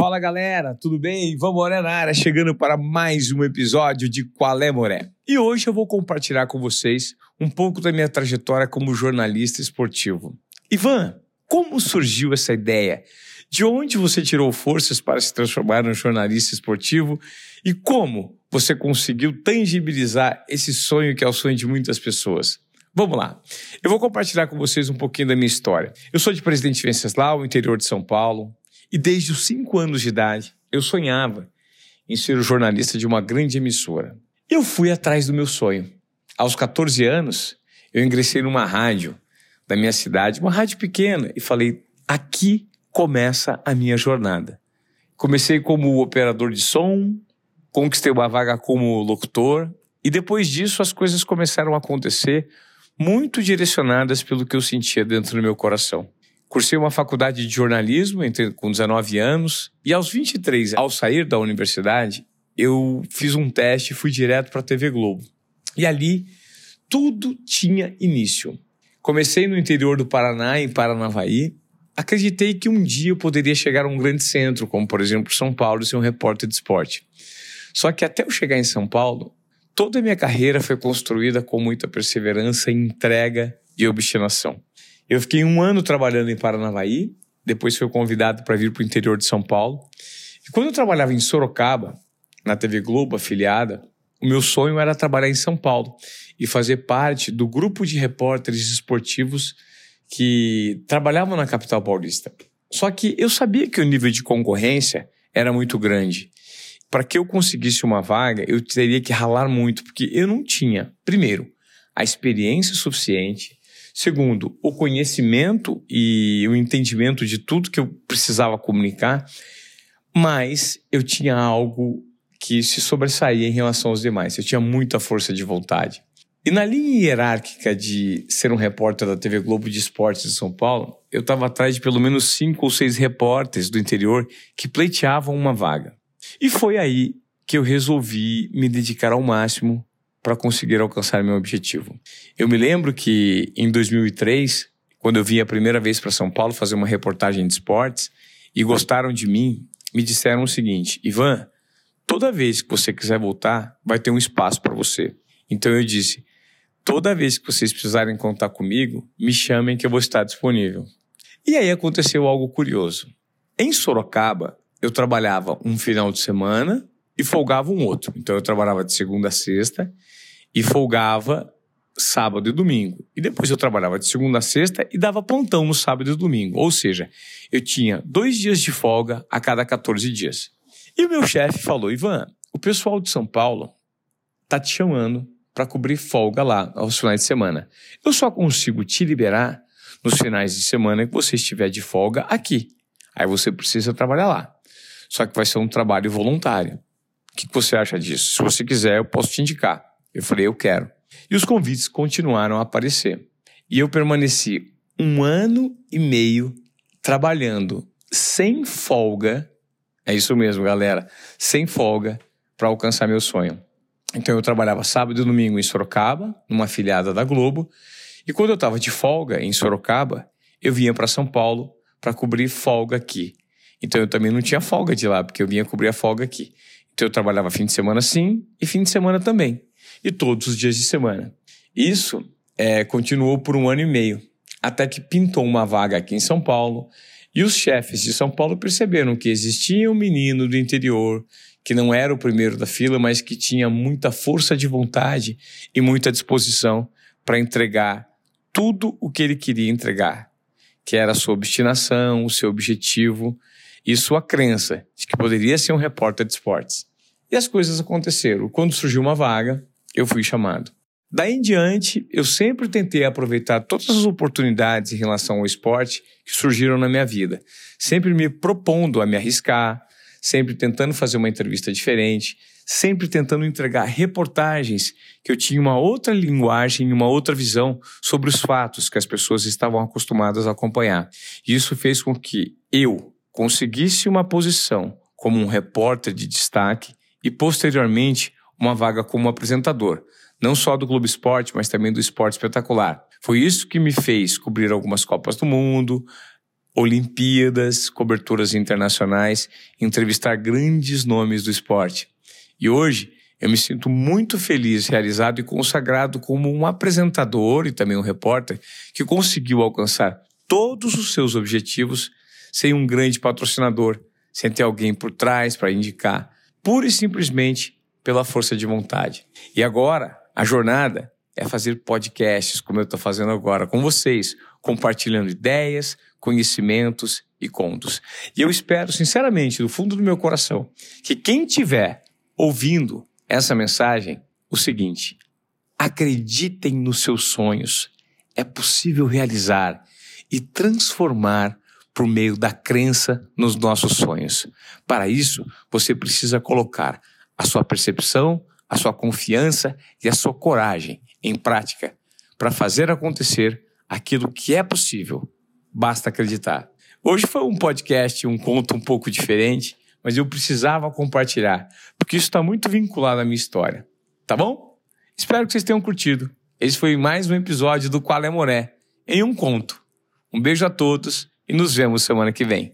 Fala galera, tudo bem? Vamos Moré na área, chegando para mais um episódio de Qual é Moré. E hoje eu vou compartilhar com vocês um pouco da minha trajetória como jornalista esportivo. Ivan, como surgiu essa ideia? De onde você tirou forças para se transformar num jornalista esportivo? E como você conseguiu tangibilizar esse sonho que é o sonho de muitas pessoas? Vamos lá. Eu vou compartilhar com vocês um pouquinho da minha história. Eu sou de Presidente Venceslau, interior de São Paulo. E desde os cinco anos de idade, eu sonhava em ser o jornalista de uma grande emissora. Eu fui atrás do meu sonho. Aos 14 anos, eu ingressei numa rádio da minha cidade, uma rádio pequena, e falei: aqui começa a minha jornada. Comecei como operador de som, conquistei uma vaga como locutor, e depois disso as coisas começaram a acontecer muito direcionadas pelo que eu sentia dentro do meu coração. Cursei uma faculdade de jornalismo com 19 anos e aos 23, ao sair da universidade, eu fiz um teste e fui direto para a TV Globo. E ali tudo tinha início. Comecei no interior do Paraná, em Paranavaí. Acreditei que um dia eu poderia chegar a um grande centro, como por exemplo São Paulo, e ser um repórter de esporte. Só que até eu chegar em São Paulo, toda a minha carreira foi construída com muita perseverança, entrega e obstinação. Eu fiquei um ano trabalhando em Paranavaí, depois fui convidado para vir para o interior de São Paulo. E quando eu trabalhava em Sorocaba, na TV Globo afiliada, o meu sonho era trabalhar em São Paulo e fazer parte do grupo de repórteres esportivos que trabalhavam na capital paulista. Só que eu sabia que o nível de concorrência era muito grande. Para que eu conseguisse uma vaga, eu teria que ralar muito, porque eu não tinha, primeiro, a experiência suficiente, Segundo, o conhecimento e o entendimento de tudo que eu precisava comunicar, mas eu tinha algo que se sobressaía em relação aos demais. Eu tinha muita força de vontade. E na linha hierárquica de ser um repórter da TV Globo de Esportes de São Paulo, eu estava atrás de pelo menos cinco ou seis repórteres do interior que pleiteavam uma vaga. E foi aí que eu resolvi me dedicar ao máximo para conseguir alcançar meu objetivo. Eu me lembro que em 2003, quando eu vim a primeira vez para São Paulo fazer uma reportagem de esportes e gostaram de mim, me disseram o seguinte: Ivan, toda vez que você quiser voltar, vai ter um espaço para você. Então eu disse: toda vez que vocês precisarem contar comigo, me chamem que eu vou estar disponível. E aí aconteceu algo curioso. Em Sorocaba, eu trabalhava um final de semana e folgava um outro. Então eu trabalhava de segunda a sexta e folgava sábado e domingo. E depois eu trabalhava de segunda a sexta e dava plantão no sábado e domingo. Ou seja, eu tinha dois dias de folga a cada 14 dias. E o meu chefe falou: Ivan, o pessoal de São Paulo tá te chamando para cobrir folga lá aos finais de semana. Eu só consigo te liberar nos finais de semana que você estiver de folga aqui. Aí você precisa trabalhar lá. Só que vai ser um trabalho voluntário. O que você acha disso? Se você quiser, eu posso te indicar. Eu falei, eu quero. E os convites continuaram a aparecer. E eu permaneci um ano e meio trabalhando sem folga. É isso mesmo, galera. Sem folga para alcançar meu sonho. Então eu trabalhava sábado e domingo em Sorocaba, numa afiliada da Globo. E quando eu estava de folga em Sorocaba, eu vinha para São Paulo para cobrir folga aqui. Então eu também não tinha folga de lá, porque eu vinha cobrir a folga aqui. Eu trabalhava fim de semana sim e fim de semana também. E todos os dias de semana. Isso é, continuou por um ano e meio, até que pintou uma vaga aqui em São Paulo. E os chefes de São Paulo perceberam que existia um menino do interior que não era o primeiro da fila, mas que tinha muita força de vontade e muita disposição para entregar tudo o que ele queria entregar, que era a sua obstinação, o seu objetivo e sua crença de que poderia ser um repórter de esportes. E as coisas aconteceram. Quando surgiu uma vaga, eu fui chamado. Daí em diante, eu sempre tentei aproveitar todas as oportunidades em relação ao esporte que surgiram na minha vida, sempre me propondo a me arriscar, sempre tentando fazer uma entrevista diferente, sempre tentando entregar reportagens que eu tinha uma outra linguagem, uma outra visão sobre os fatos que as pessoas estavam acostumadas a acompanhar. E isso fez com que eu, conseguisse uma posição como um repórter de destaque e, posteriormente, uma vaga como apresentador, não só do Globo Esporte, mas também do Esporte Espetacular. Foi isso que me fez cobrir algumas Copas do Mundo, Olimpíadas, coberturas internacionais, entrevistar grandes nomes do esporte. E hoje eu me sinto muito feliz, realizado e consagrado como um apresentador e também um repórter que conseguiu alcançar todos os seus objetivos sem um grande patrocinador, sem ter alguém por trás para indicar, pura e simplesmente pela força de vontade. E agora, a jornada é fazer podcasts, como eu estou fazendo agora com vocês, compartilhando ideias, conhecimentos e contos. E eu espero, sinceramente, do fundo do meu coração, que quem tiver ouvindo essa mensagem, o seguinte: acreditem nos seus sonhos. É possível realizar e transformar por meio da crença nos nossos sonhos. Para isso, você precisa colocar a sua percepção, a sua confiança e a sua coragem em prática para fazer acontecer aquilo que é possível. Basta acreditar. Hoje foi um podcast, um conto um pouco diferente, mas eu precisava compartilhar, porque isso está muito vinculado à minha história. Tá bom? Espero que vocês tenham curtido. Esse foi mais um episódio do Qual é Moré, em um conto. Um beijo a todos e nos vemos semana que vem.